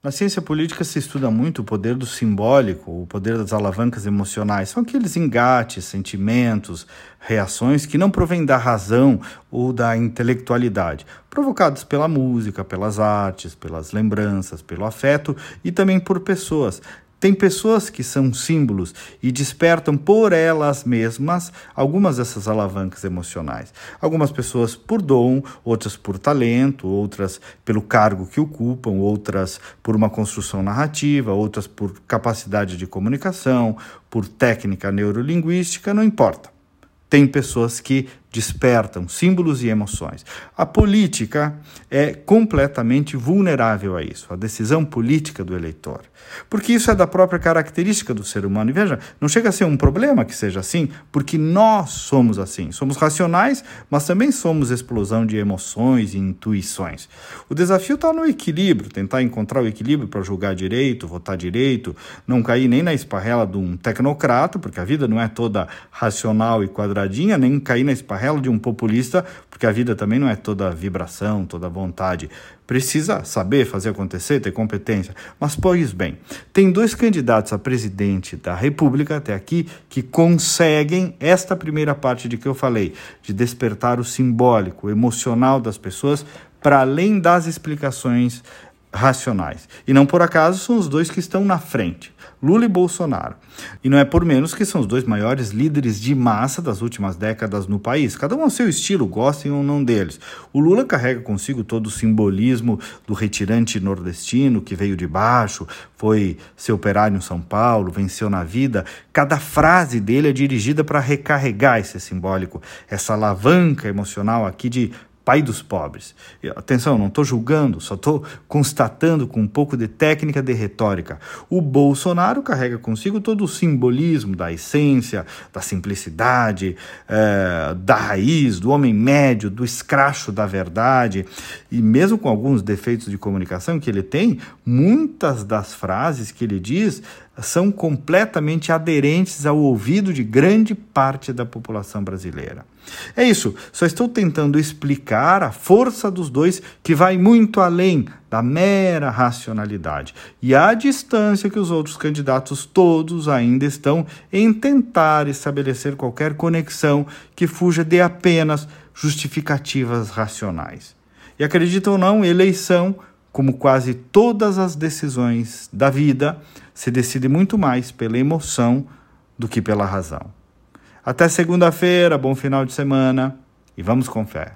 Na ciência política se estuda muito o poder do simbólico, o poder das alavancas emocionais. São aqueles engates, sentimentos, reações que não provêm da razão ou da intelectualidade, provocados pela música, pelas artes, pelas lembranças, pelo afeto e também por pessoas, tem pessoas que são símbolos e despertam por elas mesmas algumas dessas alavancas emocionais. Algumas pessoas por dom, outras por talento, outras pelo cargo que ocupam, outras por uma construção narrativa, outras por capacidade de comunicação, por técnica neurolinguística, não importa. Tem pessoas que despertam símbolos e emoções. A política é completamente vulnerável a isso, a decisão política do eleitor. Porque isso é da própria característica do ser humano. E veja, não chega a ser um problema que seja assim, porque nós somos assim. Somos racionais, mas também somos explosão de emoções e intuições. O desafio está no equilíbrio, tentar encontrar o equilíbrio para julgar direito, votar direito, não cair nem na esparrela de um tecnocrata, porque a vida não é toda racional e quadradinha, nem cair na esparrela de um populista, porque a vida também não é toda vibração, toda vontade. Precisa saber fazer acontecer, ter competência. Mas, pois bem, tem dois candidatos a presidente da República até aqui que conseguem esta primeira parte de que eu falei, de despertar o simbólico, o emocional das pessoas, para além das explicações racionais. E não por acaso são os dois que estão na frente, Lula e Bolsonaro. E não é por menos que são os dois maiores líderes de massa das últimas décadas no país. Cada um ao seu estilo, gostem ou não deles. O Lula carrega consigo todo o simbolismo do retirante nordestino que veio de baixo, foi ser operário em São Paulo, venceu na vida. Cada frase dele é dirigida para recarregar esse simbólico, essa alavanca emocional aqui de pai dos pobres. Atenção, não estou julgando, só estou constatando com um pouco de técnica de retórica. O Bolsonaro carrega consigo todo o simbolismo da essência, da simplicidade, é, da raiz, do homem médio, do escracho da verdade. E mesmo com alguns defeitos de comunicação que ele tem, muitas das frases que ele diz são completamente aderentes ao ouvido de grande parte da população brasileira. É isso, só estou tentando explicar a força dos dois que vai muito além da mera racionalidade e a distância que os outros candidatos todos ainda estão em tentar estabelecer qualquer conexão que fuja de apenas justificativas racionais. E acredita ou não, eleição como quase todas as decisões da vida, se decide muito mais pela emoção do que pela razão. Até segunda-feira, bom final de semana e vamos com fé.